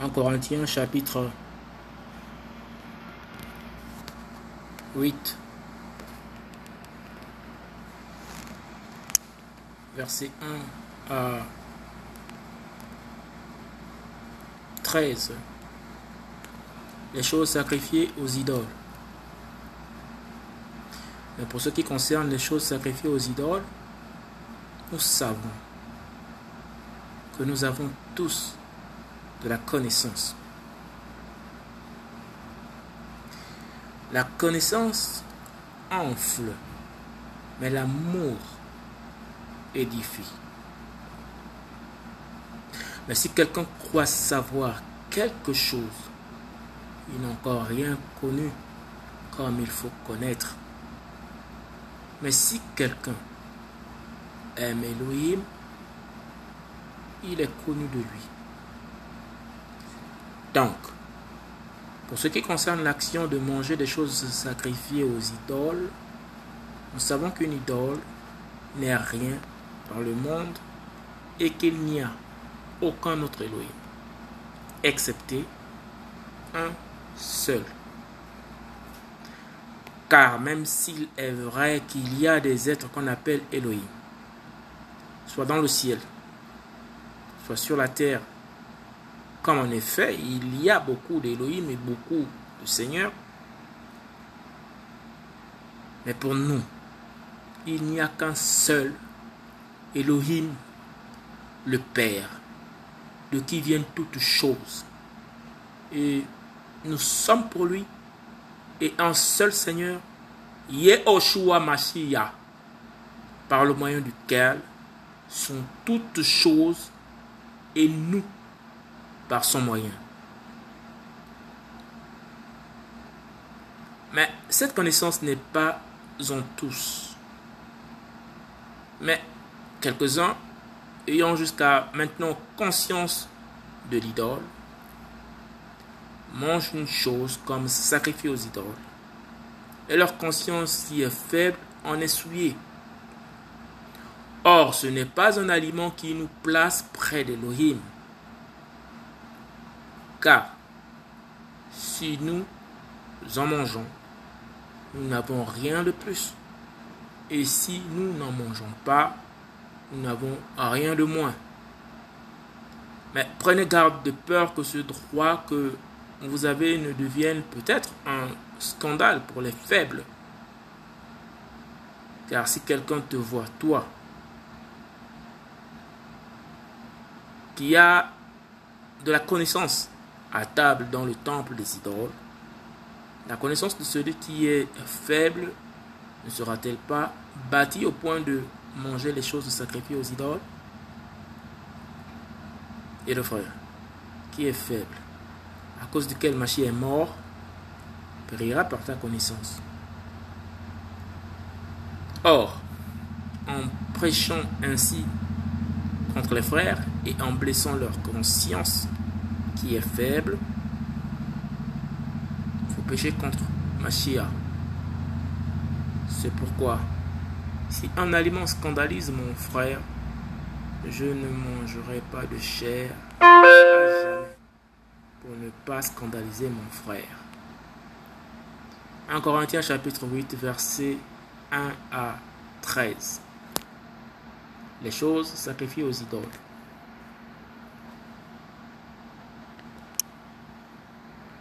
En Corinthiens chapitre 8, verset 1 à 13. Les choses sacrifiées aux idoles. Mais pour ce qui concerne les choses sacrifiées aux idoles, nous savons que nous avons tous de la connaissance. La connaissance enfle, mais l'amour édifie. Mais si quelqu'un croit savoir quelque chose, il n'a encore rien connu comme il faut connaître. Mais si quelqu'un aime Elohim, il est connu de lui. Donc, pour ce qui concerne l'action de manger des choses sacrifiées aux idoles, nous savons qu'une idole n'est rien dans le monde et qu'il n'y a aucun autre Elohim, excepté un seul. Car même s'il est vrai qu'il y a des êtres qu'on appelle Elohim, soit dans le ciel, soit sur la terre, comme en effet il y a beaucoup d'Elohim et beaucoup de Seigneurs, mais pour nous, il n'y a qu'un seul Elohim, le Père, de qui viennent toutes choses. Et nous sommes pour lui et un seul Seigneur, Yehoshua Mashiach, par le moyen duquel sont toutes choses et nous par son moyen. Mais cette connaissance n'est pas en tous. Mais quelques-uns ayant jusqu'à maintenant conscience de l'idole, mangent une chose comme sacrifier aux idoles, et leur conscience si est faible en est souillée. Or, ce n'est pas un aliment qui nous place près d'Elohim. Car, si nous en mangeons, nous n'avons rien de plus. Et si nous n'en mangeons pas, nous n'avons rien de moins. Mais prenez garde de peur que ce droit que vous avez ne devienne peut-être un scandale pour les faibles. Car si quelqu'un te voit, toi, qui a de la connaissance à table dans le temple des idoles, la connaissance de celui qui est faible ne sera-t-elle pas bâtie au point de manger les choses sacrifiées aux idoles Et le frère, qui est faible, à cause duquel Machi est mort, périra par ta connaissance. Or, en prêchant ainsi contre les frères et en blessant leur conscience qui est faible, il faut pécher contre Machia. C'est pourquoi, si un aliment scandalise mon frère, je ne mangerai pas de chair pour ne pas scandaliser mon frère. 1 Corinthiens chapitre 8 versets 1 à 13. Les choses sacrifiées aux idoles.